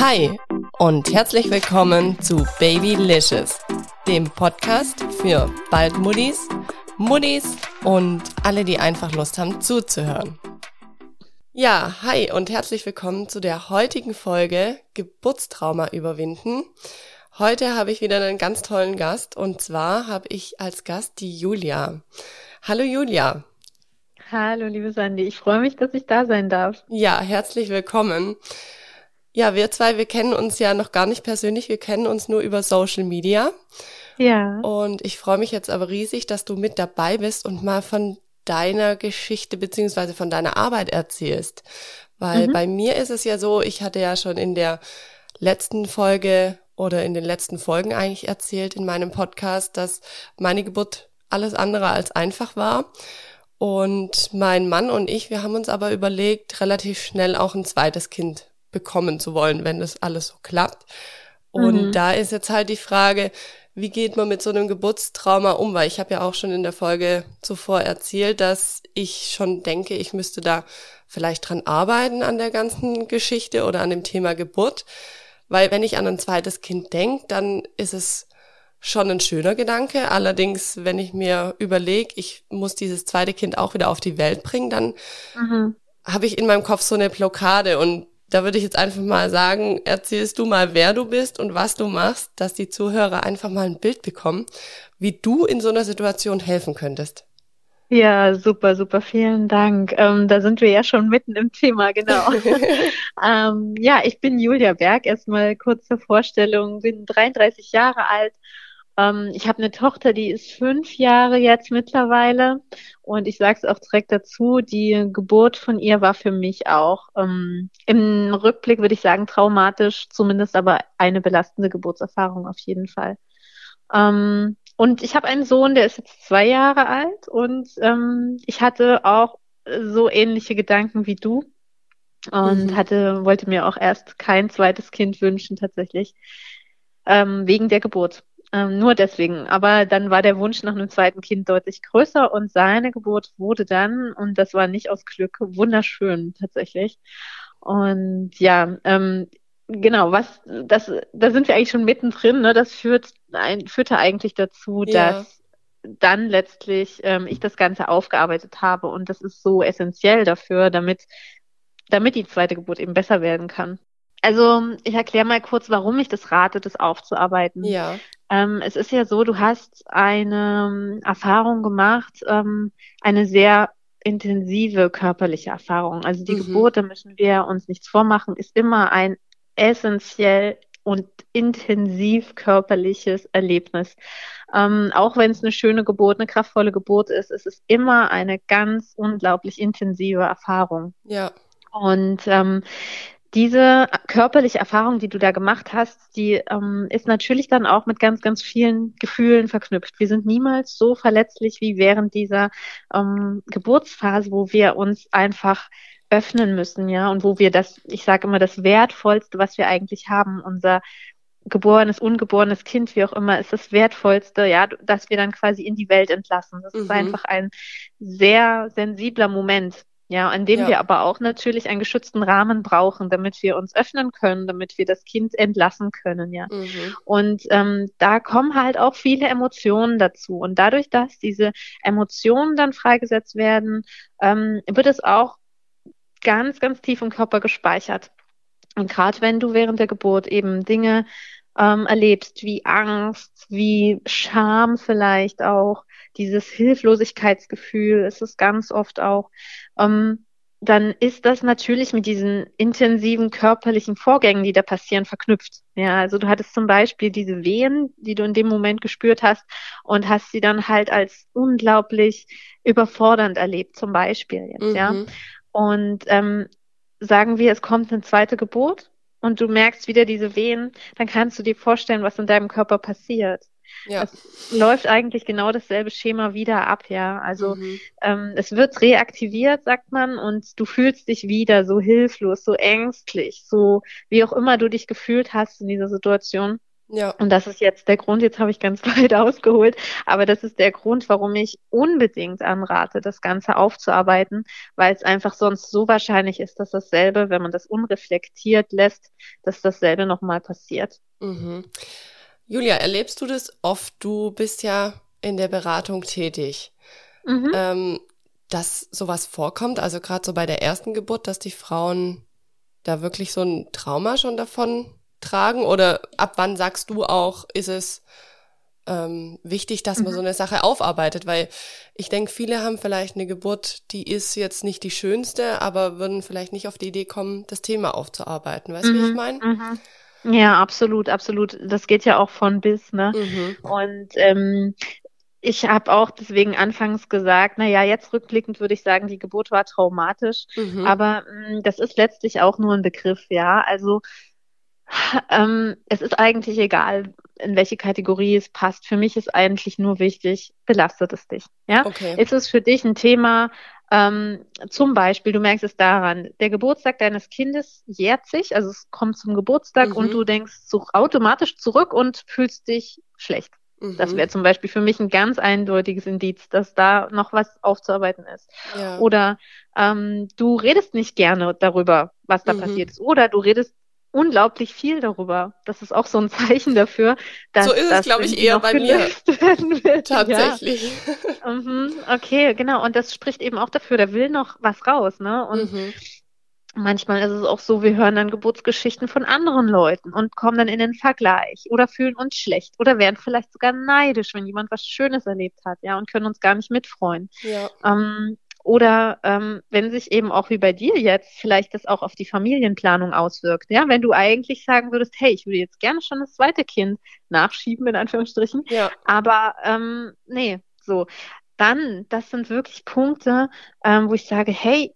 Hi und herzlich willkommen zu Babylicious, dem Podcast für bald Muddis, Muddis und alle, die einfach Lust haben zuzuhören. Ja, hi und herzlich willkommen zu der heutigen Folge Geburtstrauma überwinden. Heute habe ich wieder einen ganz tollen Gast und zwar habe ich als Gast die Julia. Hallo Julia. Hallo liebe Sandy, ich freue mich, dass ich da sein darf. Ja, herzlich willkommen. Ja, wir zwei, wir kennen uns ja noch gar nicht persönlich, wir kennen uns nur über Social Media. Ja. Und ich freue mich jetzt aber riesig, dass du mit dabei bist und mal von deiner Geschichte beziehungsweise von deiner Arbeit erzählst. Weil mhm. bei mir ist es ja so, ich hatte ja schon in der letzten Folge oder in den letzten Folgen eigentlich erzählt in meinem Podcast, dass meine Geburt alles andere als einfach war. Und mein Mann und ich, wir haben uns aber überlegt, relativ schnell auch ein zweites Kind bekommen zu wollen, wenn das alles so klappt. Und mhm. da ist jetzt halt die Frage, wie geht man mit so einem Geburtstrauma um? Weil ich habe ja auch schon in der Folge zuvor erzählt, dass ich schon denke, ich müsste da vielleicht dran arbeiten an der ganzen Geschichte oder an dem Thema Geburt. Weil wenn ich an ein zweites Kind denke, dann ist es schon ein schöner Gedanke. Allerdings, wenn ich mir überlege, ich muss dieses zweite Kind auch wieder auf die Welt bringen, dann mhm. habe ich in meinem Kopf so eine Blockade und da würde ich jetzt einfach mal sagen, erzählst du mal, wer du bist und was du machst, dass die Zuhörer einfach mal ein Bild bekommen, wie du in so einer Situation helfen könntest. Ja, super, super, vielen Dank. Ähm, da sind wir ja schon mitten im Thema, genau. ähm, ja, ich bin Julia Berg, erstmal kurze Vorstellung, bin 33 Jahre alt ähm, ich habe eine Tochter, die ist fünf Jahre jetzt mittlerweile. Und ich sage es auch direkt dazu, die Geburt von ihr war für mich auch ähm, im Rückblick, würde ich sagen, traumatisch, zumindest aber eine belastende Geburtserfahrung auf jeden Fall. Ähm, und ich habe einen Sohn, der ist jetzt zwei Jahre alt und ähm, ich hatte auch so ähnliche Gedanken wie du und mhm. hatte wollte mir auch erst kein zweites Kind wünschen tatsächlich ähm, wegen der Geburt. Ähm, nur deswegen. Aber dann war der Wunsch nach einem zweiten Kind deutlich größer und seine Geburt wurde dann, und das war nicht aus Glück, wunderschön tatsächlich. Und ja, ähm, genau, was, das, da sind wir eigentlich schon mittendrin, ne? Das führt, ein, führte eigentlich dazu, ja. dass dann letztlich ähm, ich das Ganze aufgearbeitet habe. Und das ist so essentiell dafür, damit, damit die zweite Geburt eben besser werden kann. Also ich erkläre mal kurz, warum ich das rate, das aufzuarbeiten. Ja. Ähm, es ist ja so, du hast eine ähm, Erfahrung gemacht, ähm, eine sehr intensive körperliche Erfahrung. Also die mhm. Geburt, da müssen wir uns nichts vormachen, ist immer ein essentiell und intensiv körperliches Erlebnis. Ähm, auch wenn es eine schöne Geburt, eine kraftvolle Geburt ist, ist es immer eine ganz unglaublich intensive Erfahrung. Ja. Und ähm, diese körperliche Erfahrung, die du da gemacht hast, die ähm, ist natürlich dann auch mit ganz, ganz vielen Gefühlen verknüpft. Wir sind niemals so verletzlich wie während dieser ähm, Geburtsphase, wo wir uns einfach öffnen müssen, ja, und wo wir das, ich sage immer, das Wertvollste, was wir eigentlich haben, unser geborenes, ungeborenes Kind, wie auch immer, ist das Wertvollste, ja, dass wir dann quasi in die Welt entlassen. Das mhm. ist einfach ein sehr sensibler Moment. Ja, an dem ja. wir aber auch natürlich einen geschützten Rahmen brauchen, damit wir uns öffnen können, damit wir das Kind entlassen können, ja. Mhm. Und ähm, da kommen halt auch viele Emotionen dazu. Und dadurch, dass diese Emotionen dann freigesetzt werden, ähm, wird es auch ganz, ganz tief im Körper gespeichert. Und gerade wenn du während der Geburt eben Dinge ähm, erlebst, wie Angst, wie Scham vielleicht auch, dieses Hilflosigkeitsgefühl ist es ganz oft auch, ähm, dann ist das natürlich mit diesen intensiven körperlichen Vorgängen, die da passieren, verknüpft. Ja, also du hattest zum Beispiel diese Wehen, die du in dem Moment gespürt hast und hast sie dann halt als unglaublich überfordernd erlebt, zum Beispiel jetzt, mhm. ja. Und ähm, sagen wir, es kommt eine zweite Geburt und du merkst wieder diese Wehen, dann kannst du dir vorstellen, was in deinem Körper passiert. Ja. Es läuft eigentlich genau dasselbe Schema wieder ab, ja. Also mhm. ähm, es wird reaktiviert, sagt man, und du fühlst dich wieder so hilflos, so ängstlich, so wie auch immer du dich gefühlt hast in dieser Situation. Ja. Und das ist jetzt der Grund, jetzt habe ich ganz weit ausgeholt, aber das ist der Grund, warum ich unbedingt anrate, das Ganze aufzuarbeiten, weil es einfach sonst so wahrscheinlich ist, dass dasselbe, wenn man das unreflektiert lässt, dass dasselbe nochmal passiert. Mhm. Julia, erlebst du das oft? Du bist ja in der Beratung tätig. Mhm. Ähm, dass sowas vorkommt, also gerade so bei der ersten Geburt, dass die Frauen da wirklich so ein Trauma schon davon tragen? Oder ab wann sagst du auch, ist es ähm, wichtig, dass man mhm. so eine Sache aufarbeitet? Weil ich denke, viele haben vielleicht eine Geburt, die ist jetzt nicht die schönste, aber würden vielleicht nicht auf die Idee kommen, das Thema aufzuarbeiten. Weißt du, mhm. wie ich mhm. meine? Mhm. Ja, absolut, absolut. Das geht ja auch von bis, ne? Mhm. Und ähm, ich habe auch deswegen anfangs gesagt, na ja, jetzt rückblickend würde ich sagen, die Geburt war traumatisch, mhm. aber mh, mm, das ist letztlich auch nur ein Begriff, ja. Also ähm, es ist eigentlich egal, in welche Kategorie es passt. Für mich ist eigentlich nur wichtig, belastet es dich. Ja? Okay. Ist es für dich ein Thema, ähm, zum Beispiel, du merkst es daran, der Geburtstag deines Kindes jährt sich, also es kommt zum Geburtstag mhm. und du denkst so automatisch zurück und fühlst dich schlecht. Mhm. Das wäre zum Beispiel für mich ein ganz eindeutiges Indiz, dass da noch was aufzuarbeiten ist. Ja. Oder ähm, du redest nicht gerne darüber, was da mhm. passiert ist. Oder du redest unglaublich viel darüber. Das ist auch so ein Zeichen dafür, dass so ist es, glaube ich, eher bei mir. Tatsächlich. Ja. mhm, okay, genau. Und das spricht eben auch dafür, da will noch was raus, ne? Und mhm. manchmal ist es auch so, wir hören dann Geburtsgeschichten von anderen Leuten und kommen dann in den Vergleich oder fühlen uns schlecht oder werden vielleicht sogar neidisch, wenn jemand was Schönes erlebt hat, ja, und können uns gar nicht mitfreuen. Ja. Ähm, oder ähm, wenn sich eben auch wie bei dir jetzt vielleicht das auch auf die Familienplanung auswirkt. Ja, wenn du eigentlich sagen würdest, hey, ich würde jetzt gerne schon das zweite Kind nachschieben, in Anführungsstrichen. Ja. Aber ähm, nee, so. Dann, das sind wirklich Punkte, ähm, wo ich sage, hey,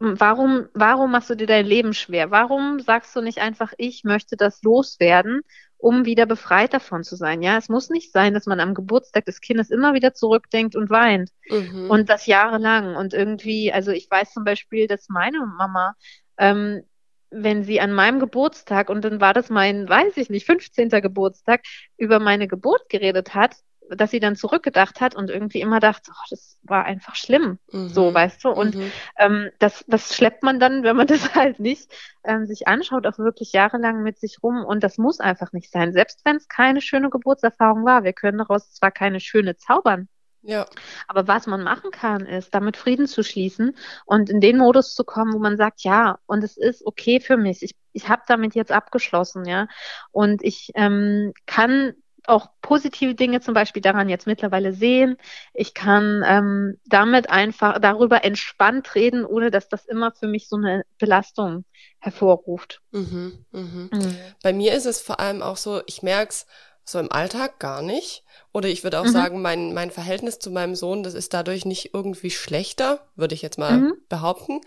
warum, warum machst du dir dein Leben schwer? Warum sagst du nicht einfach, ich möchte das loswerden um wieder befreit davon zu sein. Ja, es muss nicht sein, dass man am Geburtstag des Kindes immer wieder zurückdenkt und weint. Mhm. Und das jahrelang. Und irgendwie, also ich weiß zum Beispiel, dass meine Mama, ähm, wenn sie an meinem Geburtstag, und dann war das mein, weiß ich nicht, 15. Geburtstag, über meine Geburt geredet hat, dass sie dann zurückgedacht hat und irgendwie immer dachte, oh, das war einfach schlimm, mhm. so, weißt du. Und mhm. ähm, das, das schleppt man dann, wenn man das halt nicht ähm, sich anschaut, auch wirklich jahrelang mit sich rum. Und das muss einfach nicht sein. Selbst wenn es keine schöne Geburtserfahrung war, wir können daraus zwar keine schöne zaubern. Ja. Aber was man machen kann, ist, damit Frieden zu schließen und in den Modus zu kommen, wo man sagt, ja, und es ist okay für mich. Ich, ich habe damit jetzt abgeschlossen, ja. Und ich ähm, kann auch positive Dinge zum Beispiel daran jetzt mittlerweile sehen. Ich kann ähm, damit einfach darüber entspannt reden, ohne dass das immer für mich so eine Belastung hervorruft. Mhm, mhm. Mhm. Bei mir ist es vor allem auch so, ich merke es so im Alltag gar nicht. Oder ich würde auch mhm. sagen, mein, mein Verhältnis zu meinem Sohn, das ist dadurch nicht irgendwie schlechter, würde ich jetzt mal mhm. behaupten.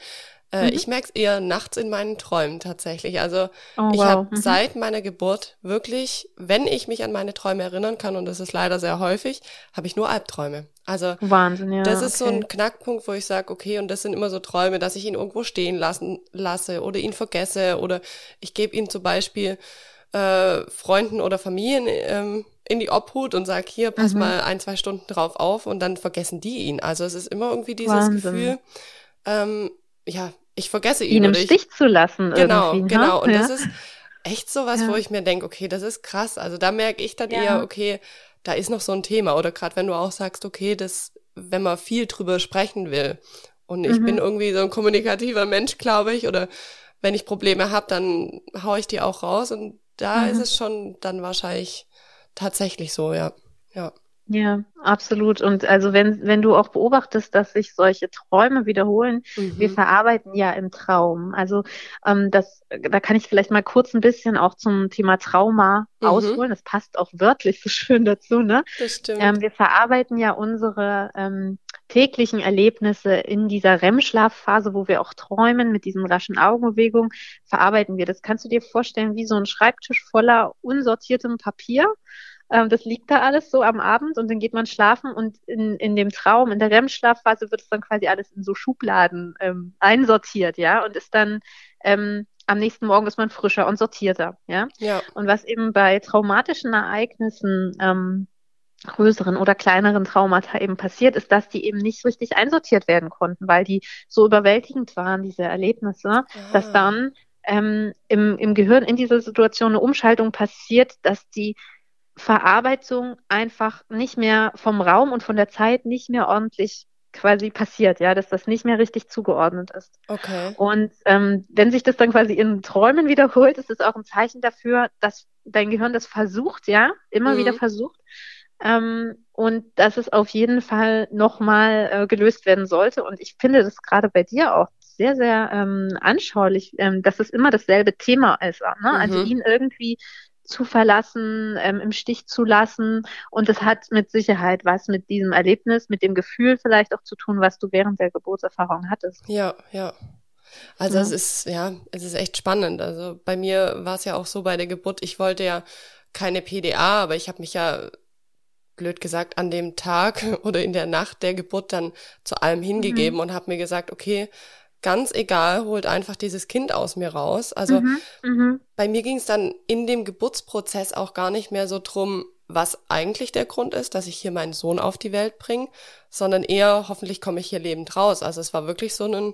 Äh, mhm. Ich merke es eher nachts in meinen Träumen tatsächlich. Also oh, ich wow. habe mhm. seit meiner Geburt wirklich, wenn ich mich an meine Träume erinnern kann, und das ist leider sehr häufig, habe ich nur Albträume. Also Wahnsinn, ja, das ist okay. so ein Knackpunkt, wo ich sage, okay, und das sind immer so Träume, dass ich ihn irgendwo stehen lassen lasse oder ihn vergesse oder ich gebe ihn zum Beispiel äh, Freunden oder Familien ähm, in die Obhut und sage, hier, pass mhm. mal ein, zwei Stunden drauf auf und dann vergessen die ihn. Also es ist immer irgendwie dieses Wahnsinn. Gefühl, ähm, ja, ich vergesse ihn. Ihn im Stich zu lassen. Genau, ne? genau. Und ja. das ist echt so was, ja. wo ich mir denke, okay, das ist krass. Also da merke ich dann ja. eher, okay, da ist noch so ein Thema. Oder gerade wenn du auch sagst, okay, das, wenn man viel drüber sprechen will. Und ich mhm. bin irgendwie so ein kommunikativer Mensch, glaube ich. Oder wenn ich Probleme habe, dann hau ich die auch raus. Und da mhm. ist es schon dann wahrscheinlich tatsächlich so, ja. Ja. Ja, absolut. Und also wenn, wenn du auch beobachtest, dass sich solche Träume wiederholen, mhm. wir verarbeiten ja im Traum. Also ähm, das, da kann ich vielleicht mal kurz ein bisschen auch zum Thema Trauma mhm. ausholen. Das passt auch wörtlich so schön dazu, ne? Das stimmt. Ähm, wir verarbeiten ja unsere ähm, täglichen Erlebnisse in dieser REM-Schlafphase, wo wir auch träumen mit diesen raschen Augenbewegungen, verarbeiten wir. Das kannst du dir vorstellen wie so ein Schreibtisch voller unsortiertem Papier. Ähm, das liegt da alles so am Abend und dann geht man schlafen und in, in dem Traum, in der REM-Schlafphase wird es dann quasi alles in so Schubladen ähm, einsortiert, ja, und ist dann ähm, am nächsten Morgen ist man frischer und sortierter, ja. Ja. Und was eben bei traumatischen Ereignissen ähm, größeren oder kleineren Traumata eben passiert, ist, dass die eben nicht richtig einsortiert werden konnten, weil die so überwältigend waren, diese Erlebnisse, ah. dass dann ähm, im, im Gehirn in dieser Situation eine Umschaltung passiert, dass die Verarbeitung einfach nicht mehr vom Raum und von der Zeit nicht mehr ordentlich quasi passiert, ja, dass das nicht mehr richtig zugeordnet ist. Okay. Und ähm, wenn sich das dann quasi in Träumen wiederholt, ist es auch ein Zeichen dafür, dass dein Gehirn das versucht, ja, immer mhm. wieder versucht, ähm, und dass es auf jeden Fall nochmal äh, gelöst werden sollte. Und ich finde das gerade bei dir auch sehr, sehr ähm, anschaulich, ähm, dass es immer dasselbe Thema ist. Ne? Also mhm. Also ihn irgendwie zu verlassen, ähm, im Stich zu lassen. Und das hat mit Sicherheit was mit diesem Erlebnis, mit dem Gefühl vielleicht auch zu tun, was du während der Geburtserfahrung hattest. Ja, ja. Also ja. es ist, ja, es ist echt spannend. Also bei mir war es ja auch so bei der Geburt, ich wollte ja keine PDA, aber ich habe mich ja blöd gesagt, an dem Tag oder in der Nacht der Geburt dann zu allem hingegeben mhm. und habe mir gesagt, okay, ganz egal, holt einfach dieses Kind aus mir raus. Also mhm. Mhm. bei mir ging es dann in dem Geburtsprozess auch gar nicht mehr so drum, was eigentlich der Grund ist, dass ich hier meinen Sohn auf die Welt bringe, sondern eher, hoffentlich komme ich hier lebend raus. Also es war wirklich so ein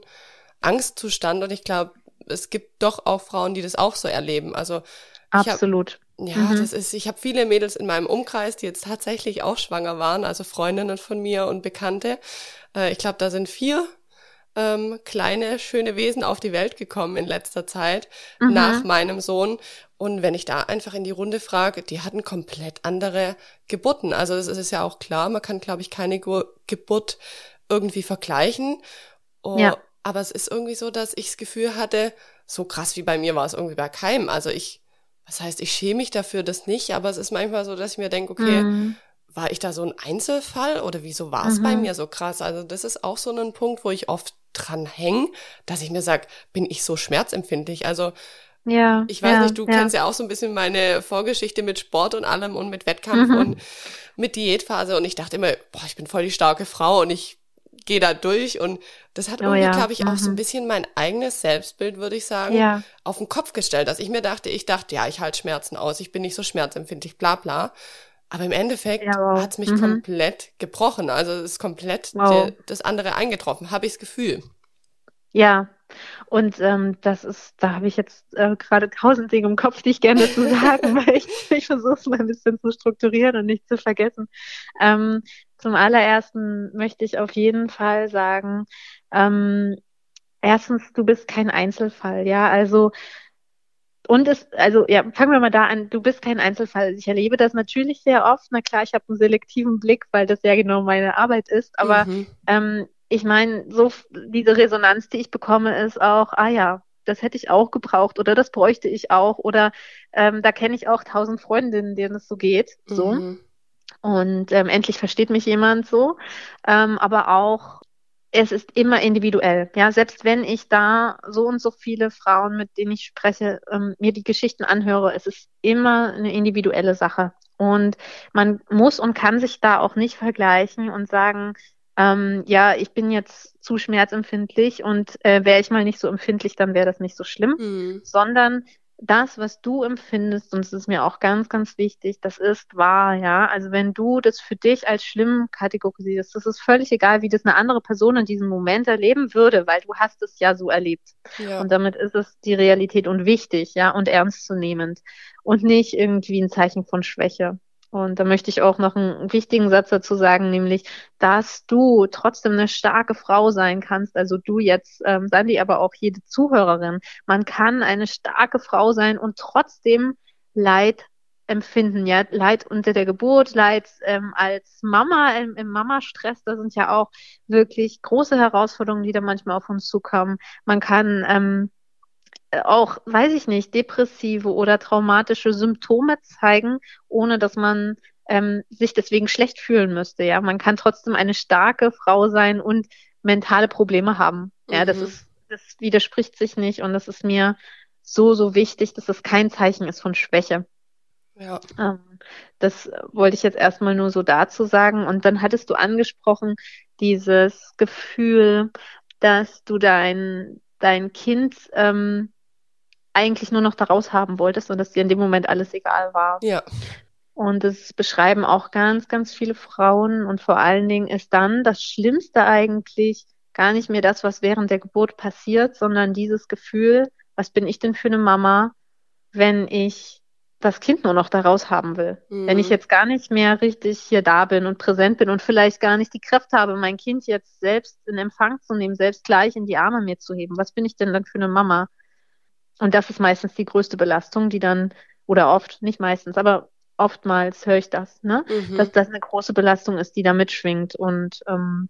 Angstzustand und ich glaube, es gibt doch auch Frauen, die das auch so erleben. Also absolut. Ja, mhm. das ist, ich habe viele Mädels in meinem Umkreis, die jetzt tatsächlich auch schwanger waren, also Freundinnen von mir und Bekannte. Äh, ich glaube, da sind vier ähm, kleine, schöne Wesen auf die Welt gekommen in letzter Zeit mhm. nach meinem Sohn. Und wenn ich da einfach in die Runde frage, die hatten komplett andere Geburten. Also es ist ja auch klar, man kann, glaube ich, keine Ge Geburt irgendwie vergleichen. Oh, ja. Aber es ist irgendwie so, dass ich das Gefühl hatte, so krass wie bei mir war es irgendwie bei keinem. Also ich was heißt, ich schäme mich dafür das nicht, aber es ist manchmal so, dass ich mir denke, okay, mhm. war ich da so ein Einzelfall oder wieso war es mhm. bei mir so krass? Also das ist auch so ein Punkt, wo ich oft dran hänge, dass ich mir sage, bin ich so schmerzempfindlich? Also ja, ich weiß ja, nicht, du ja. kennst ja auch so ein bisschen meine Vorgeschichte mit Sport und allem und mit Wettkampf mhm. und mit Diätphase und ich dachte immer, boah, ich bin voll die starke Frau und ich gehe da durch und das hat oh, irgendwie, ja. glaube ich, mhm. auch so ein mhm. bisschen mein eigenes Selbstbild, würde ich sagen, ja. auf den Kopf gestellt, dass ich mir dachte, ich dachte, ja, ich halte Schmerzen aus, ich bin nicht so schmerzempfindlich, bla bla. Aber im Endeffekt ja, wow. hat's mich mhm. komplett gebrochen. Also es ist komplett wow. der, das andere eingetroffen, habe ich das Gefühl. Ja, und ähm, das ist, da habe ich jetzt äh, gerade tausend Dinge im Kopf, die ich gerne zu sagen, weil ich, ich versuche es mal ein bisschen zu strukturieren und nicht zu vergessen. Ähm, zum allerersten möchte ich auf jeden Fall sagen, ähm, erstens, du bist kein Einzelfall, ja, also und es, also ja, fangen wir mal da an, du bist kein Einzelfall. Ich erlebe das natürlich sehr oft. Na klar, ich habe einen selektiven Blick, weil das ja genau meine Arbeit ist. Aber mhm. ähm, ich meine, so diese Resonanz, die ich bekomme, ist auch, ah ja, das hätte ich auch gebraucht oder das bräuchte ich auch oder ähm, da kenne ich auch tausend Freundinnen, denen es so geht. So. Mhm. Und ähm, endlich versteht mich jemand so. Ähm, aber auch, es ist immer individuell. Ja, selbst wenn ich da so und so viele Frauen, mit denen ich spreche, ähm, mir die Geschichten anhöre, es ist immer eine individuelle Sache. Und man muss und kann sich da auch nicht vergleichen und sagen, ähm, ja, ich bin jetzt zu schmerzempfindlich und äh, wäre ich mal nicht so empfindlich, dann wäre das nicht so schlimm, mhm. sondern das, was du empfindest, und es ist mir auch ganz, ganz wichtig, das ist wahr, ja. Also wenn du das für dich als schlimm kategorisierst, das ist völlig egal, wie das eine andere Person in diesem Moment erleben würde, weil du hast es ja so erlebt. Ja. Und damit ist es die Realität und wichtig, ja, und ernstzunehmend. Und nicht irgendwie ein Zeichen von Schwäche. Und da möchte ich auch noch einen wichtigen Satz dazu sagen, nämlich, dass du trotzdem eine starke Frau sein kannst. Also du jetzt, ähm, Sandy, aber auch jede Zuhörerin. Man kann eine starke Frau sein und trotzdem Leid empfinden, ja, Leid unter der Geburt, Leid ähm, als Mama im, im Mama-Stress, da sind ja auch wirklich große Herausforderungen, die da manchmal auf uns zukommen. Man kann ähm, auch, weiß ich nicht, depressive oder traumatische Symptome zeigen, ohne dass man ähm, sich deswegen schlecht fühlen müsste. Ja, man kann trotzdem eine starke Frau sein und mentale Probleme haben. Ja, mhm. das ist, das widerspricht sich nicht und das ist mir so, so wichtig, dass es kein Zeichen ist von Schwäche. Ja. Ähm, das wollte ich jetzt erstmal nur so dazu sagen. Und dann hattest du angesprochen, dieses Gefühl, dass du dein, dein Kind ähm, eigentlich nur noch daraus haben wolltest und dass dir in dem Moment alles egal war. Ja. Und das beschreiben auch ganz, ganz viele Frauen. Und vor allen Dingen ist dann das Schlimmste eigentlich gar nicht mehr das, was während der Geburt passiert, sondern dieses Gefühl, was bin ich denn für eine Mama, wenn ich das Kind nur noch daraus haben will. Mhm. Wenn ich jetzt gar nicht mehr richtig hier da bin und präsent bin und vielleicht gar nicht die Kraft habe, mein Kind jetzt selbst in Empfang zu nehmen, selbst gleich in die Arme mir zu heben. Was bin ich denn dann für eine Mama? Und das ist meistens die größte Belastung, die dann, oder oft, nicht meistens, aber oftmals höre ich das, ne? Mhm. Dass das eine große Belastung ist, die da mitschwingt. Und ähm,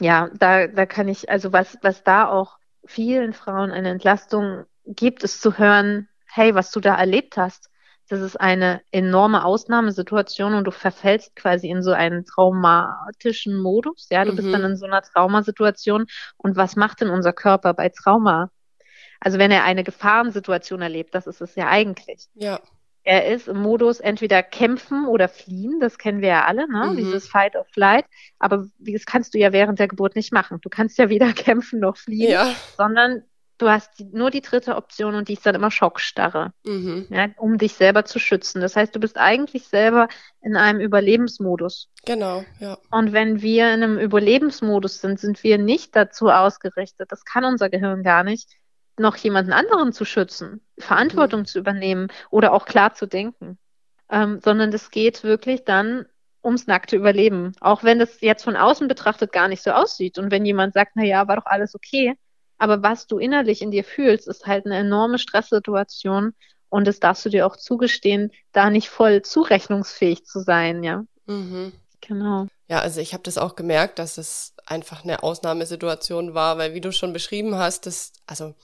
ja, da, da kann ich, also was, was da auch vielen Frauen eine Entlastung gibt, ist zu hören, hey, was du da erlebt hast, das ist eine enorme Ausnahmesituation und du verfällst quasi in so einen traumatischen Modus. Ja, du mhm. bist dann in so einer Traumasituation. Und was macht denn unser Körper bei Trauma? Also wenn er eine Gefahrensituation erlebt, das ist es ja eigentlich. Ja. Er ist im Modus entweder kämpfen oder fliehen, das kennen wir ja alle, ne? Mhm. dieses Fight or Flight. Aber das kannst du ja während der Geburt nicht machen. Du kannst ja weder kämpfen noch fliehen, ja. sondern du hast die, nur die dritte Option und die ist dann immer Schockstarre, mhm. ja, um dich selber zu schützen. Das heißt, du bist eigentlich selber in einem Überlebensmodus. Genau, ja. Und wenn wir in einem Überlebensmodus sind, sind wir nicht dazu ausgerichtet, das kann unser Gehirn gar nicht, noch jemanden anderen zu schützen, Verantwortung mhm. zu übernehmen oder auch klar zu denken. Ähm, sondern es geht wirklich dann ums nackte Überleben. Auch wenn das jetzt von außen betrachtet gar nicht so aussieht. Und wenn jemand sagt, na ja, war doch alles okay, aber was du innerlich in dir fühlst, ist halt eine enorme Stresssituation und das darfst du dir auch zugestehen, da nicht voll zurechnungsfähig zu sein, ja. Mhm. Genau. Ja, also ich habe das auch gemerkt, dass es einfach eine Ausnahmesituation war, weil wie du schon beschrieben hast, das, also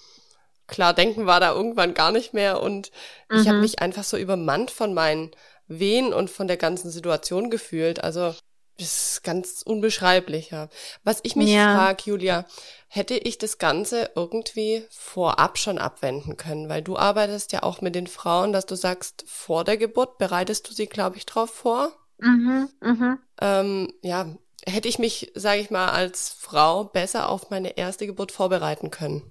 klar, denken war da irgendwann gar nicht mehr und mhm. ich habe mich einfach so übermannt von meinen Wehen und von der ganzen Situation gefühlt. Also ist ganz unbeschreiblich, ja. Was ich mich ja. frage, Julia, hätte ich das Ganze irgendwie vorab schon abwenden können? Weil du arbeitest ja auch mit den Frauen, dass du sagst, vor der Geburt bereitest du sie, glaube ich, drauf vor. Mhm, mhm. Ähm, ja, hätte ich mich, sage ich mal, als Frau besser auf meine erste Geburt vorbereiten können?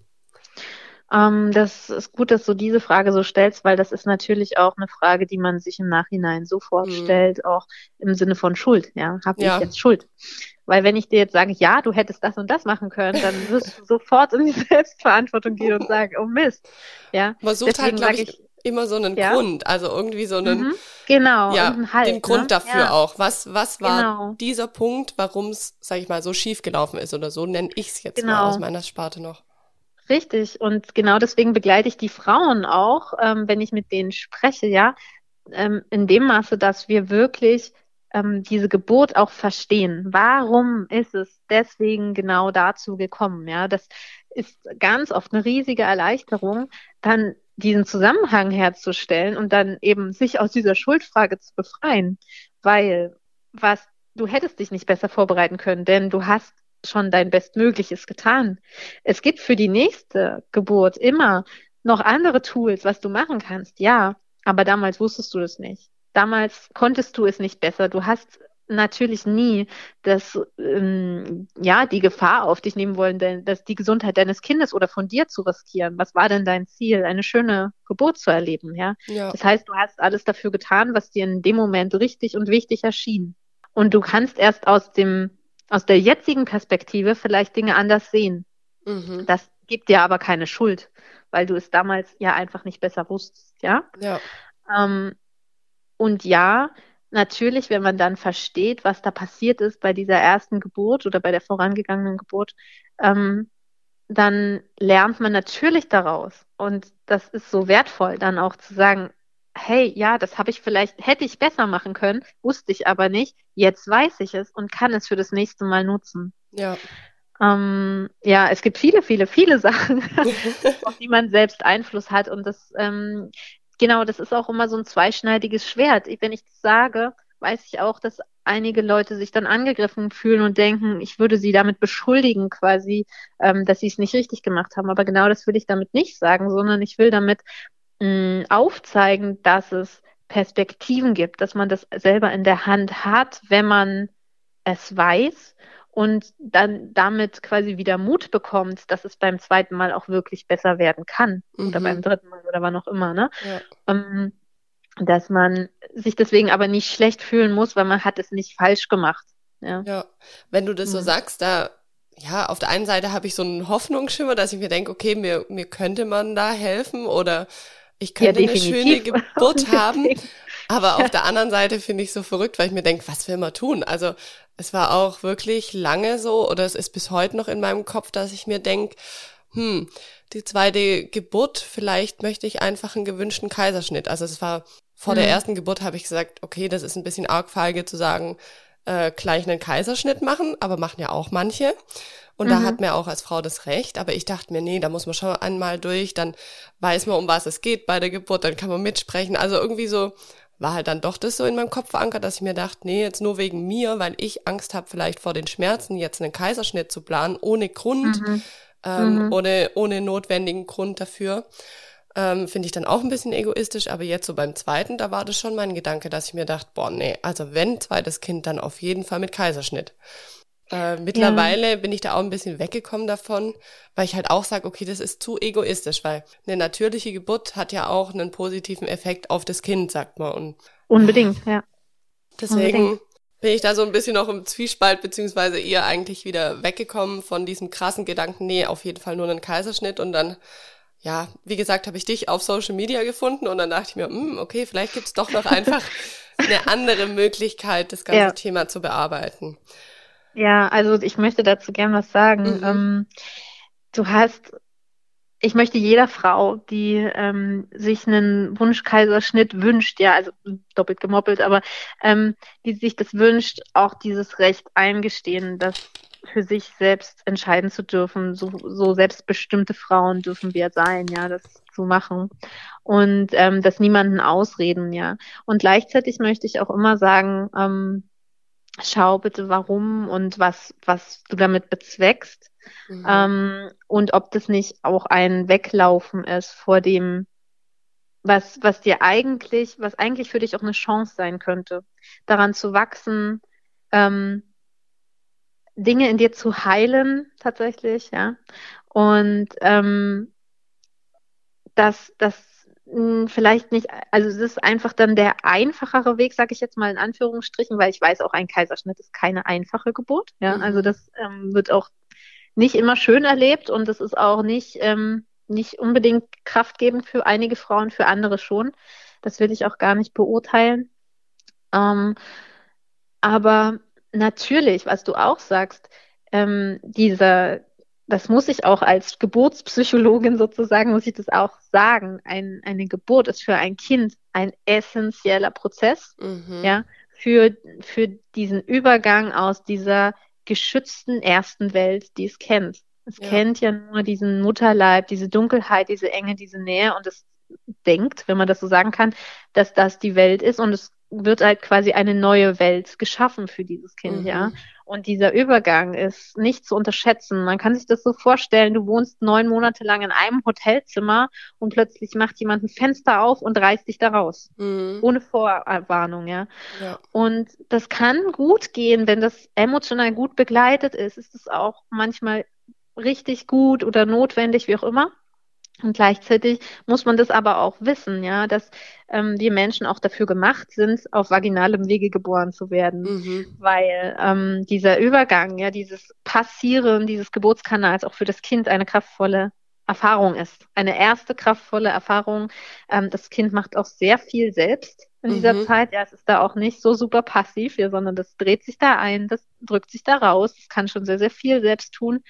Ähm, das ist gut, dass du diese Frage so stellst, weil das ist natürlich auch eine Frage, die man sich im Nachhinein sofort mhm. stellt, auch im Sinne von Schuld. Ja, habe ja. ich jetzt Schuld? Weil wenn ich dir jetzt sage, ja, du hättest das und das machen können, dann wirst du sofort in die Selbstverantwortung gehen und sagen, oh Mist. Ja. Man sucht halt, Deswegen halt, glaube ich, ich, immer so einen ja. Grund, also irgendwie so einen, mhm, genau, ja, halt, den Grund ne? dafür ja. auch. Was, was war genau. dieser Punkt, warum es, sag ich mal, so schief gelaufen ist oder so nenne ich es jetzt genau. mal aus meiner Sparte noch. Richtig. Und genau deswegen begleite ich die Frauen auch, ähm, wenn ich mit denen spreche, ja, ähm, in dem Maße, dass wir wirklich ähm, diese Geburt auch verstehen. Warum ist es deswegen genau dazu gekommen? Ja, das ist ganz oft eine riesige Erleichterung, dann diesen Zusammenhang herzustellen und dann eben sich aus dieser Schuldfrage zu befreien, weil was du hättest dich nicht besser vorbereiten können, denn du hast schon dein Bestmögliches getan. Es gibt für die nächste Geburt immer noch andere Tools, was du machen kannst, ja, aber damals wusstest du das nicht. Damals konntest du es nicht besser. Du hast natürlich nie das, ähm, ja, die Gefahr auf dich nehmen wollen, denn, dass die Gesundheit deines Kindes oder von dir zu riskieren. Was war denn dein Ziel? Eine schöne Geburt zu erleben, ja? ja. Das heißt, du hast alles dafür getan, was dir in dem Moment richtig und wichtig erschien. Und du kannst erst aus dem aus der jetzigen Perspektive vielleicht Dinge anders sehen. Mhm. Das gibt dir aber keine Schuld, weil du es damals ja einfach nicht besser wusstest, ja? Ja. Ähm, und ja, natürlich, wenn man dann versteht, was da passiert ist bei dieser ersten Geburt oder bei der vorangegangenen Geburt, ähm, dann lernt man natürlich daraus. Und das ist so wertvoll, dann auch zu sagen, hey, ja, das habe ich vielleicht, hätte ich besser machen können, wusste ich aber nicht. Jetzt weiß ich es und kann es für das nächste Mal nutzen. Ja. Ähm, ja, es gibt viele, viele, viele Sachen, auf die man selbst Einfluss hat. Und das, ähm, genau, das ist auch immer so ein zweischneidiges Schwert. Wenn ich das sage, weiß ich auch, dass einige Leute sich dann angegriffen fühlen und denken, ich würde sie damit beschuldigen, quasi, ähm, dass sie es nicht richtig gemacht haben. Aber genau das will ich damit nicht sagen, sondern ich will damit mh, aufzeigen, dass es Perspektiven gibt, dass man das selber in der Hand hat, wenn man es weiß und dann damit quasi wieder Mut bekommt, dass es beim zweiten Mal auch wirklich besser werden kann mhm. oder beim dritten Mal oder wann auch immer, ne? Ja. Ähm, dass man sich deswegen aber nicht schlecht fühlen muss, weil man hat es nicht falsch gemacht. Ja, ja. wenn du das so mhm. sagst, da ja, auf der einen Seite habe ich so einen Hoffnungsschimmer, dass ich mir denke, okay, mir, mir könnte man da helfen oder ich könnte ja, eine schöne Geburt haben. Aber auf der anderen Seite finde ich so verrückt, weil ich mir denke, was will man tun? Also es war auch wirklich lange so oder es ist bis heute noch in meinem Kopf, dass ich mir denke, hm, die zweite Geburt, vielleicht möchte ich einfach einen gewünschten Kaiserschnitt. Also es war vor mhm. der ersten Geburt habe ich gesagt, okay, das ist ein bisschen arg feige zu sagen, äh, gleich einen Kaiserschnitt machen, aber machen ja auch manche. Und mhm. da hat mir auch als Frau das Recht, aber ich dachte mir, nee, da muss man schon einmal durch, dann weiß man, um was es geht bei der Geburt, dann kann man mitsprechen. Also irgendwie so war halt dann doch das so in meinem Kopf verankert, dass ich mir dachte, nee, jetzt nur wegen mir, weil ich Angst habe, vielleicht vor den Schmerzen jetzt einen Kaiserschnitt zu planen, ohne Grund, mhm. Ähm, mhm. ohne, ohne notwendigen Grund dafür. Ähm, Finde ich dann auch ein bisschen egoistisch, aber jetzt so beim zweiten, da war das schon mein Gedanke, dass ich mir dachte, boah, nee, also wenn zweites Kind, dann auf jeden Fall mit Kaiserschnitt. Äh, mittlerweile ja. bin ich da auch ein bisschen weggekommen davon, weil ich halt auch sage, okay, das ist zu egoistisch, weil eine natürliche Geburt hat ja auch einen positiven Effekt auf das Kind, sagt man. Und Unbedingt, ja. Deswegen Unbedingt. bin ich da so ein bisschen noch im Zwiespalt, beziehungsweise eher eigentlich wieder weggekommen von diesem krassen Gedanken, nee, auf jeden Fall nur einen Kaiserschnitt und dann ja, wie gesagt, habe ich dich auf Social Media gefunden und dann dachte ich mir, hm, okay, vielleicht gibt's doch noch einfach eine andere Möglichkeit, das ganze ja. Thema zu bearbeiten. Ja, also ich möchte dazu gern was sagen. Mhm. Ähm, du hast, ich möchte jeder Frau, die ähm, sich einen Wunschkaiserschnitt wünscht, ja, also doppelt gemoppelt, aber ähm, die sich das wünscht, auch dieses Recht eingestehen, dass für sich selbst entscheiden zu dürfen. So, so selbstbestimmte Frauen dürfen wir sein, ja, das zu machen. Und ähm, das niemanden ausreden, ja. Und gleichzeitig möchte ich auch immer sagen, ähm, schau bitte warum und was, was du damit bezweckst. Mhm. Ähm, und ob das nicht auch ein Weglaufen ist vor dem, was, was dir eigentlich, was eigentlich für dich auch eine Chance sein könnte, daran zu wachsen, ähm, Dinge in dir zu heilen, tatsächlich, ja. Und ähm, dass, dass hm, vielleicht nicht, also es ist einfach dann der einfachere Weg, sage ich jetzt mal in Anführungsstrichen, weil ich weiß auch, ein Kaiserschnitt ist keine einfache Geburt. Ja, mhm. also das ähm, wird auch nicht immer schön erlebt und das ist auch nicht, ähm, nicht unbedingt kraftgebend für einige Frauen, für andere schon. Das will ich auch gar nicht beurteilen. Ähm, aber natürlich, was du auch sagst, ähm, dieser, das muss ich auch als Geburtspsychologin sozusagen, muss ich das auch sagen. Ein, eine Geburt ist für ein Kind ein essentieller Prozess, mhm. ja, für, für diesen Übergang aus dieser geschützten ersten Welt, die es kennt. Es ja. kennt ja nur diesen Mutterleib, diese Dunkelheit, diese Enge, diese Nähe und es denkt, wenn man das so sagen kann, dass das die Welt ist und es wird halt quasi eine neue Welt geschaffen für dieses Kind, mhm. ja. Und dieser Übergang ist nicht zu unterschätzen. Man kann sich das so vorstellen, du wohnst neun Monate lang in einem Hotelzimmer und plötzlich macht jemand ein Fenster auf und reißt dich da raus. Mhm. Ohne Vorwarnung, ja? ja. Und das kann gut gehen, wenn das emotional gut begleitet ist, ist es auch manchmal richtig gut oder notwendig, wie auch immer. Und gleichzeitig muss man das aber auch wissen, ja, dass ähm, wir Menschen auch dafür gemacht sind, auf vaginalem Wege geboren zu werden, mhm. weil ähm, dieser Übergang, ja, dieses Passieren dieses Geburtskanals auch für das Kind eine kraftvolle Erfahrung ist, eine erste kraftvolle Erfahrung. Ähm, das Kind macht auch sehr viel selbst in dieser mhm. Zeit. Ja, es ist da auch nicht so super passiv, ja, sondern das dreht sich da ein, das drückt sich da raus, es kann schon sehr, sehr viel selbst tun.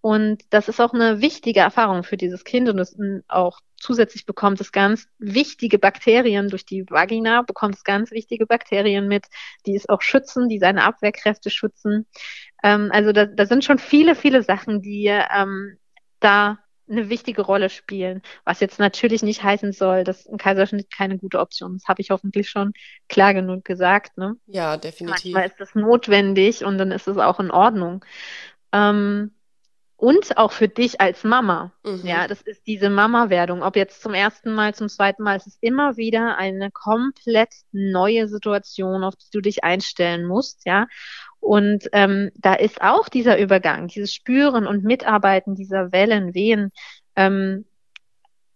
Und das ist auch eine wichtige Erfahrung für dieses Kind und es auch zusätzlich bekommt es ganz wichtige Bakterien durch die Vagina, bekommt es ganz wichtige Bakterien mit, die es auch schützen, die seine Abwehrkräfte schützen. Ähm, also da, da sind schon viele, viele Sachen, die ähm, da eine wichtige Rolle spielen. Was jetzt natürlich nicht heißen soll, dass ein Kaiserschnitt keine gute Option ist. Habe ich hoffentlich schon klar genug gesagt. Ne? Ja, definitiv. Manchmal ist das notwendig und dann ist es auch in Ordnung. Ähm, und auch für dich als Mama. Mhm. Ja, das ist diese Mama-Werdung. Ob jetzt zum ersten Mal, zum zweiten Mal, es ist immer wieder eine komplett neue Situation, auf die du dich einstellen musst. Ja, und ähm, da ist auch dieser Übergang, dieses Spüren und Mitarbeiten dieser Wellen, Wehen, ähm,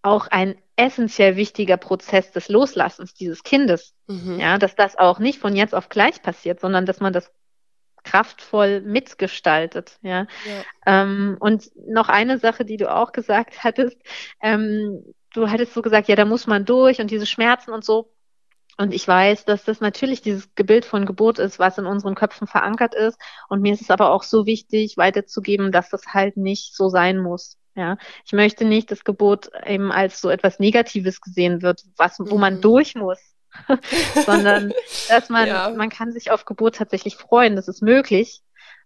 auch ein essentiell wichtiger Prozess des Loslassens dieses Kindes. Mhm. Ja, dass das auch nicht von jetzt auf gleich passiert, sondern dass man das kraftvoll mitgestaltet. Ja. ja. Ähm, und noch eine Sache, die du auch gesagt hattest, ähm, du hattest so gesagt, ja, da muss man durch und diese Schmerzen und so. Und ich weiß, dass das natürlich dieses Gebild von Geburt ist, was in unseren Köpfen verankert ist. Und mir ist es aber auch so wichtig, weiterzugeben, dass das halt nicht so sein muss. Ja, ich möchte nicht, dass Geburt eben als so etwas Negatives gesehen wird, was, wo mhm. man durch muss, sondern dass man, ja. man kann sich auf Geburt tatsächlich freuen, das ist möglich.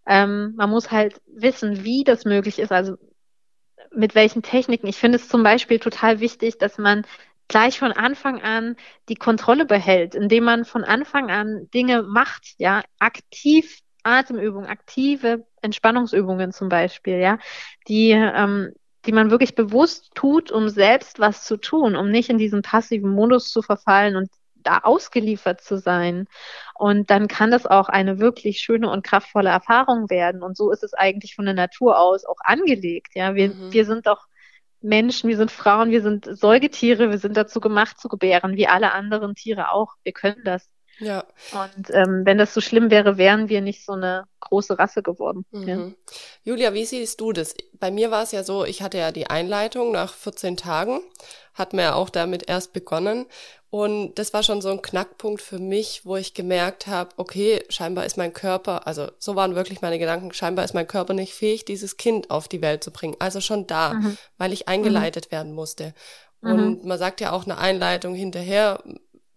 Ähm, man muss halt wissen, wie das möglich ist, also mit welchen Techniken. Ich finde es zum Beispiel total wichtig, dass man gleich von Anfang an die Kontrolle behält, indem man von Anfang an Dinge macht, ja, aktiv Atemübungen, aktive Entspannungsübungen zum Beispiel, ja, die, ähm, die man wirklich bewusst tut, um selbst was zu tun, um nicht in diesen passiven Modus zu verfallen und da ausgeliefert zu sein. Und dann kann das auch eine wirklich schöne und kraftvolle Erfahrung werden. Und so ist es eigentlich von der Natur aus auch angelegt. Ja, wir, mhm. wir sind doch Menschen, wir sind Frauen, wir sind Säugetiere, wir sind dazu gemacht zu gebären, wie alle anderen Tiere auch. Wir können das. Ja. Und ähm, wenn das so schlimm wäre, wären wir nicht so eine große Rasse geworden. Mhm. Ja. Julia, wie siehst du das? Bei mir war es ja so, ich hatte ja die Einleitung nach 14 Tagen, hat mir ja auch damit erst begonnen. Und das war schon so ein Knackpunkt für mich, wo ich gemerkt habe, okay, scheinbar ist mein Körper, also so waren wirklich meine Gedanken, scheinbar ist mein Körper nicht fähig, dieses Kind auf die Welt zu bringen. Also schon da, mhm. weil ich eingeleitet mhm. werden musste. Und mhm. man sagt ja auch eine Einleitung hinterher,